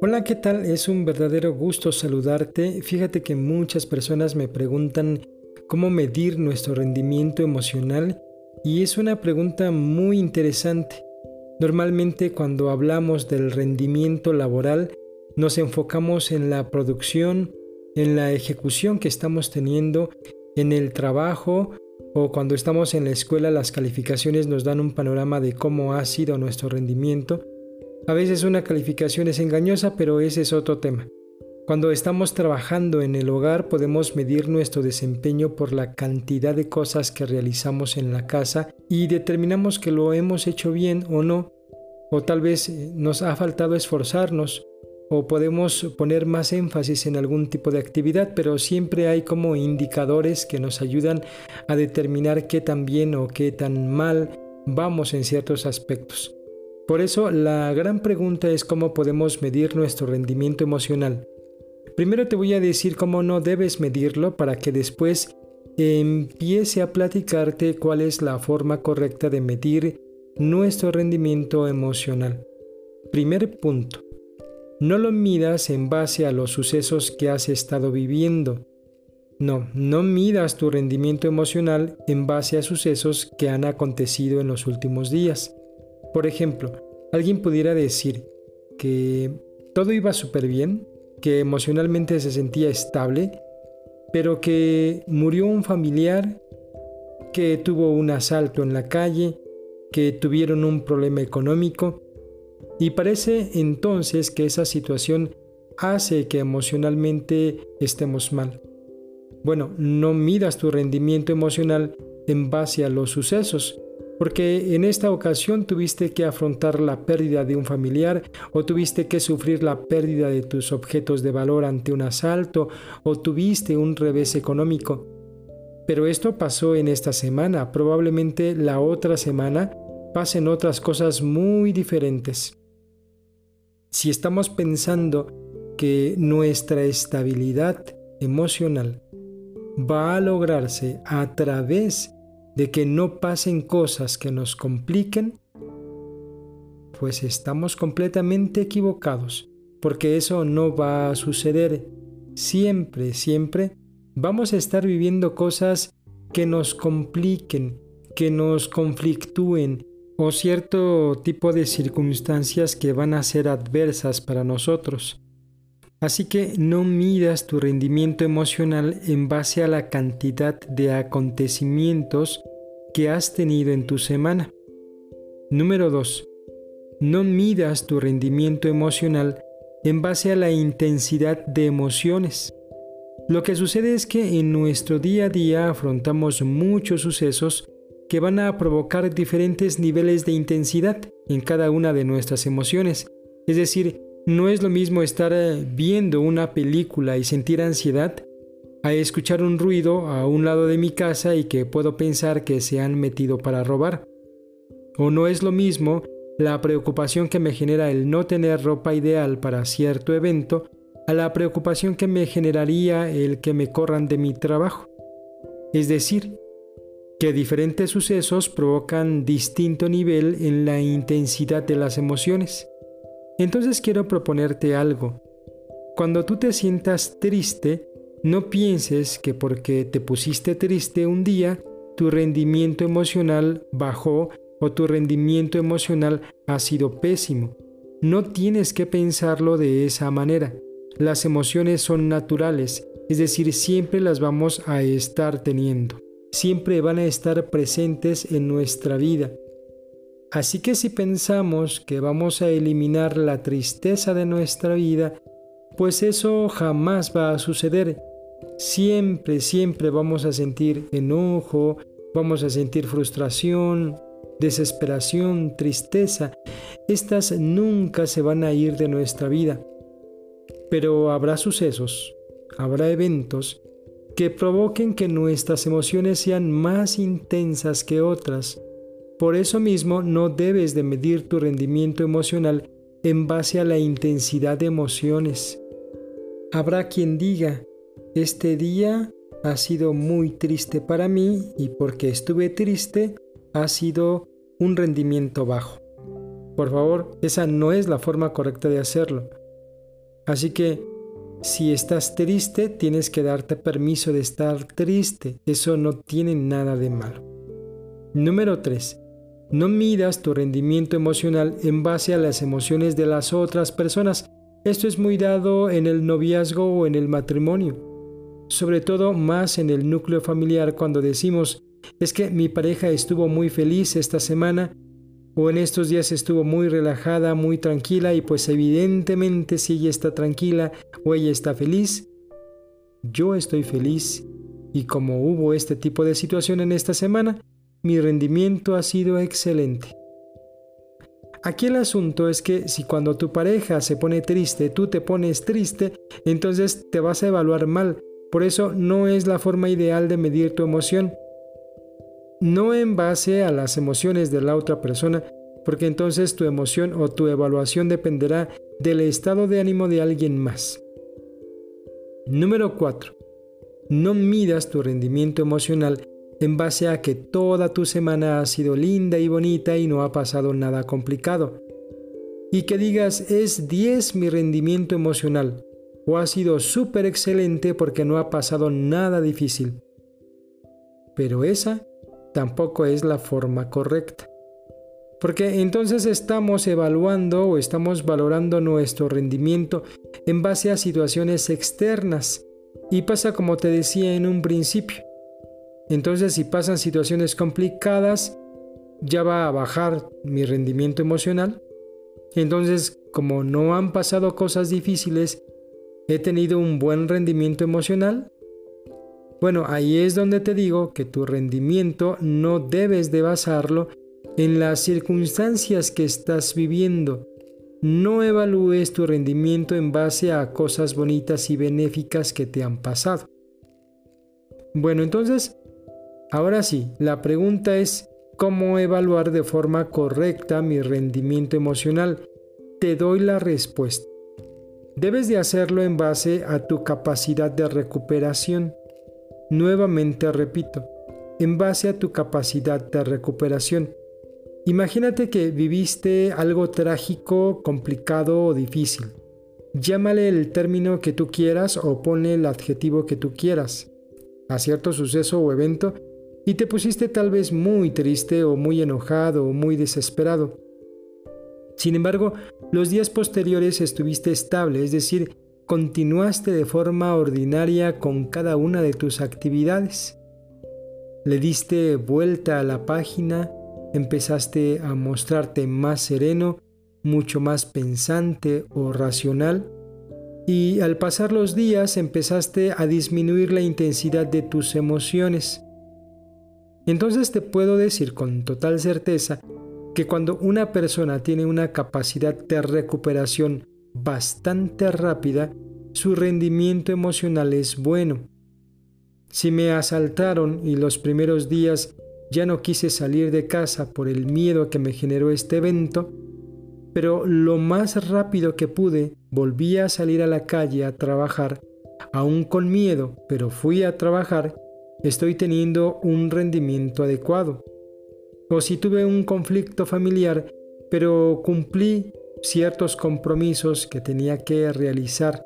Hola, ¿qué tal? Es un verdadero gusto saludarte. Fíjate que muchas personas me preguntan cómo medir nuestro rendimiento emocional y es una pregunta muy interesante. Normalmente cuando hablamos del rendimiento laboral nos enfocamos en la producción, en la ejecución que estamos teniendo, en el trabajo o cuando estamos en la escuela las calificaciones nos dan un panorama de cómo ha sido nuestro rendimiento a veces una calificación es engañosa, pero ese es otro tema. Cuando estamos trabajando en el hogar podemos medir nuestro desempeño por la cantidad de cosas que realizamos en la casa y determinamos que lo hemos hecho bien o no, o tal vez eh, nos ha faltado esforzarnos, o podemos poner más énfasis en algún tipo de actividad, pero siempre hay como indicadores que nos ayudan a determinar qué tan bien o qué tan mal vamos en ciertos aspectos. Por eso la gran pregunta es cómo podemos medir nuestro rendimiento emocional. Primero te voy a decir cómo no debes medirlo para que después empiece a platicarte cuál es la forma correcta de medir nuestro rendimiento emocional. Primer punto. No lo midas en base a los sucesos que has estado viviendo. No, no midas tu rendimiento emocional en base a sucesos que han acontecido en los últimos días. Por ejemplo, alguien pudiera decir que todo iba súper bien, que emocionalmente se sentía estable, pero que murió un familiar, que tuvo un asalto en la calle, que tuvieron un problema económico, y parece entonces que esa situación hace que emocionalmente estemos mal. Bueno, no midas tu rendimiento emocional en base a los sucesos, porque en esta ocasión tuviste que afrontar la pérdida de un familiar o tuviste que sufrir la pérdida de tus objetos de valor ante un asalto o tuviste un revés económico. Pero esto pasó en esta semana, probablemente la otra semana pasen otras cosas muy diferentes. Si estamos pensando que nuestra estabilidad emocional va a lograrse a través de que no pasen cosas que nos compliquen, pues estamos completamente equivocados, porque eso no va a suceder. Siempre, siempre vamos a estar viviendo cosas que nos compliquen, que nos conflictúen, o cierto tipo de circunstancias que van a ser adversas para nosotros. Así que no midas tu rendimiento emocional en base a la cantidad de acontecimientos que has tenido en tu semana. Número 2. No midas tu rendimiento emocional en base a la intensidad de emociones. Lo que sucede es que en nuestro día a día afrontamos muchos sucesos que van a provocar diferentes niveles de intensidad en cada una de nuestras emociones. Es decir, no es lo mismo estar eh, viendo una película y sentir ansiedad a escuchar un ruido a un lado de mi casa y que puedo pensar que se han metido para robar. O no es lo mismo la preocupación que me genera el no tener ropa ideal para cierto evento a la preocupación que me generaría el que me corran de mi trabajo. Es decir, que diferentes sucesos provocan distinto nivel en la intensidad de las emociones. Entonces quiero proponerte algo. Cuando tú te sientas triste, no pienses que porque te pusiste triste un día, tu rendimiento emocional bajó o tu rendimiento emocional ha sido pésimo. No tienes que pensarlo de esa manera. Las emociones son naturales, es decir, siempre las vamos a estar teniendo. Siempre van a estar presentes en nuestra vida. Así que si pensamos que vamos a eliminar la tristeza de nuestra vida, pues eso jamás va a suceder. Siempre, siempre vamos a sentir enojo, vamos a sentir frustración, desesperación, tristeza. Estas nunca se van a ir de nuestra vida. Pero habrá sucesos, habrá eventos que provoquen que nuestras emociones sean más intensas que otras por eso mismo no debes de medir tu rendimiento emocional en base a la intensidad de emociones. Habrá quien diga, este día ha sido muy triste para mí y porque estuve triste ha sido un rendimiento bajo. Por favor, esa no es la forma correcta de hacerlo. Así que si estás triste, tienes que darte permiso de estar triste. Eso no tiene nada de malo. Número 3. No midas tu rendimiento emocional en base a las emociones de las otras personas. Esto es muy dado en el noviazgo o en el matrimonio. Sobre todo más en el núcleo familiar cuando decimos, es que mi pareja estuvo muy feliz esta semana o en estos días estuvo muy relajada, muy tranquila y pues evidentemente si ella está tranquila o ella está feliz, yo estoy feliz y como hubo este tipo de situación en esta semana, mi rendimiento ha sido excelente. Aquí el asunto es que si cuando tu pareja se pone triste, tú te pones triste, entonces te vas a evaluar mal. Por eso no es la forma ideal de medir tu emoción no en base a las emociones de la otra persona, porque entonces tu emoción o tu evaluación dependerá del estado de ánimo de alguien más. Número 4. No midas tu rendimiento emocional en base a que toda tu semana ha sido linda y bonita y no ha pasado nada complicado. Y que digas es 10 mi rendimiento emocional o ha sido súper excelente porque no ha pasado nada difícil. Pero esa tampoco es la forma correcta. Porque entonces estamos evaluando o estamos valorando nuestro rendimiento en base a situaciones externas. Y pasa como te decía en un principio. Entonces si pasan situaciones complicadas, ya va a bajar mi rendimiento emocional. Entonces, como no han pasado cosas difíciles, he tenido un buen rendimiento emocional bueno, ahí es donde te digo que tu rendimiento no debes de basarlo en las circunstancias que estás viviendo. No evalúes tu rendimiento en base a cosas bonitas y benéficas que te han pasado. Bueno, entonces, ahora sí, la pregunta es cómo evaluar de forma correcta mi rendimiento emocional. Te doy la respuesta. Debes de hacerlo en base a tu capacidad de recuperación. Nuevamente repito, en base a tu capacidad de recuperación. Imagínate que viviste algo trágico, complicado o difícil. Llámale el término que tú quieras o ponle el adjetivo que tú quieras a cierto suceso o evento y te pusiste tal vez muy triste o muy enojado o muy desesperado. Sin embargo, los días posteriores estuviste estable, es decir, continuaste de forma ordinaria con cada una de tus actividades. Le diste vuelta a la página, empezaste a mostrarte más sereno, mucho más pensante o racional, y al pasar los días empezaste a disminuir la intensidad de tus emociones. Entonces te puedo decir con total certeza que cuando una persona tiene una capacidad de recuperación bastante rápida, su rendimiento emocional es bueno. Si me asaltaron y los primeros días ya no quise salir de casa por el miedo que me generó este evento, pero lo más rápido que pude volví a salir a la calle a trabajar, aún con miedo, pero fui a trabajar, estoy teniendo un rendimiento adecuado. O si tuve un conflicto familiar, pero cumplí ciertos compromisos que tenía que realizar,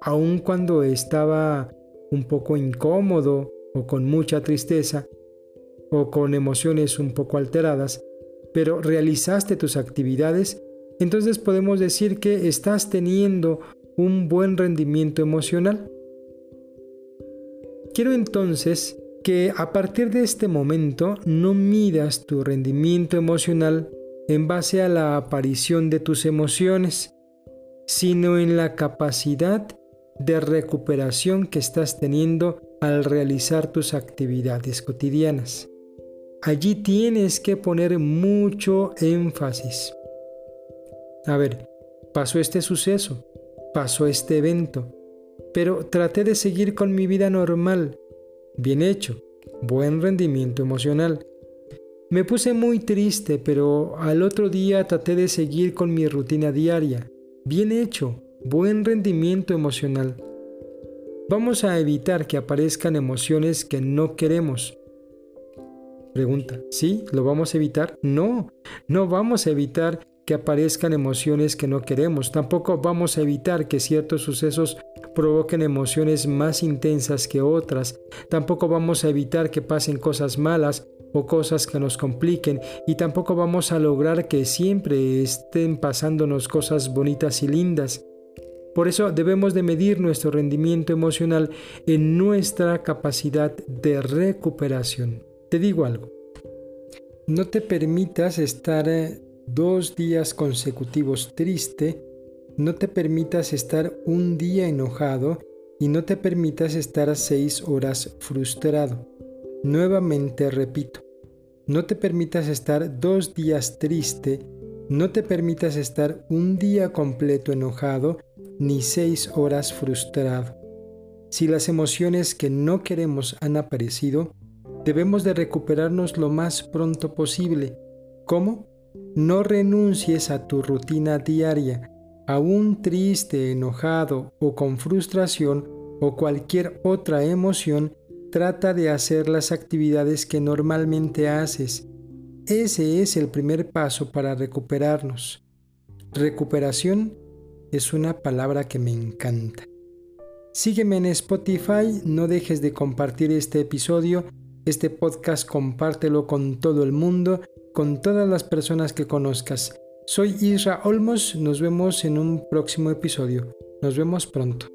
aun cuando estaba un poco incómodo o con mucha tristeza o con emociones un poco alteradas, pero realizaste tus actividades, entonces podemos decir que estás teniendo un buen rendimiento emocional. Quiero entonces que a partir de este momento no midas tu rendimiento emocional en base a la aparición de tus emociones, sino en la capacidad de recuperación que estás teniendo al realizar tus actividades cotidianas. Allí tienes que poner mucho énfasis. A ver, pasó este suceso, pasó este evento, pero traté de seguir con mi vida normal, bien hecho, buen rendimiento emocional. Me puse muy triste, pero al otro día traté de seguir con mi rutina diaria, bien hecho, buen rendimiento emocional. Vamos a evitar que aparezcan emociones que no queremos. Pregunta, ¿sí? ¿Lo vamos a evitar? No, no vamos a evitar que aparezcan emociones que no queremos. Tampoco vamos a evitar que ciertos sucesos provoquen emociones más intensas que otras. Tampoco vamos a evitar que pasen cosas malas o cosas que nos compliquen y tampoco vamos a lograr que siempre estén pasándonos cosas bonitas y lindas. Por eso debemos de medir nuestro rendimiento emocional en nuestra capacidad de recuperación. Te digo algo, no te permitas estar eh, dos días consecutivos triste, no te permitas estar un día enojado y no te permitas estar seis horas frustrado. Nuevamente repito, no te permitas estar dos días triste, no te permitas estar un día completo enojado ni seis horas frustrado. Si las emociones que no queremos han aparecido, debemos de recuperarnos lo más pronto posible. ¿Cómo? No renuncies a tu rutina diaria, aún triste, enojado o con frustración o cualquier otra emoción, trata de hacer las actividades que normalmente haces. Ese es el primer paso para recuperarnos. Recuperación es una palabra que me encanta. Sígueme en Spotify, no dejes de compartir este episodio, este podcast compártelo con todo el mundo con todas las personas que conozcas. Soy Isra Olmos, nos vemos en un próximo episodio. Nos vemos pronto.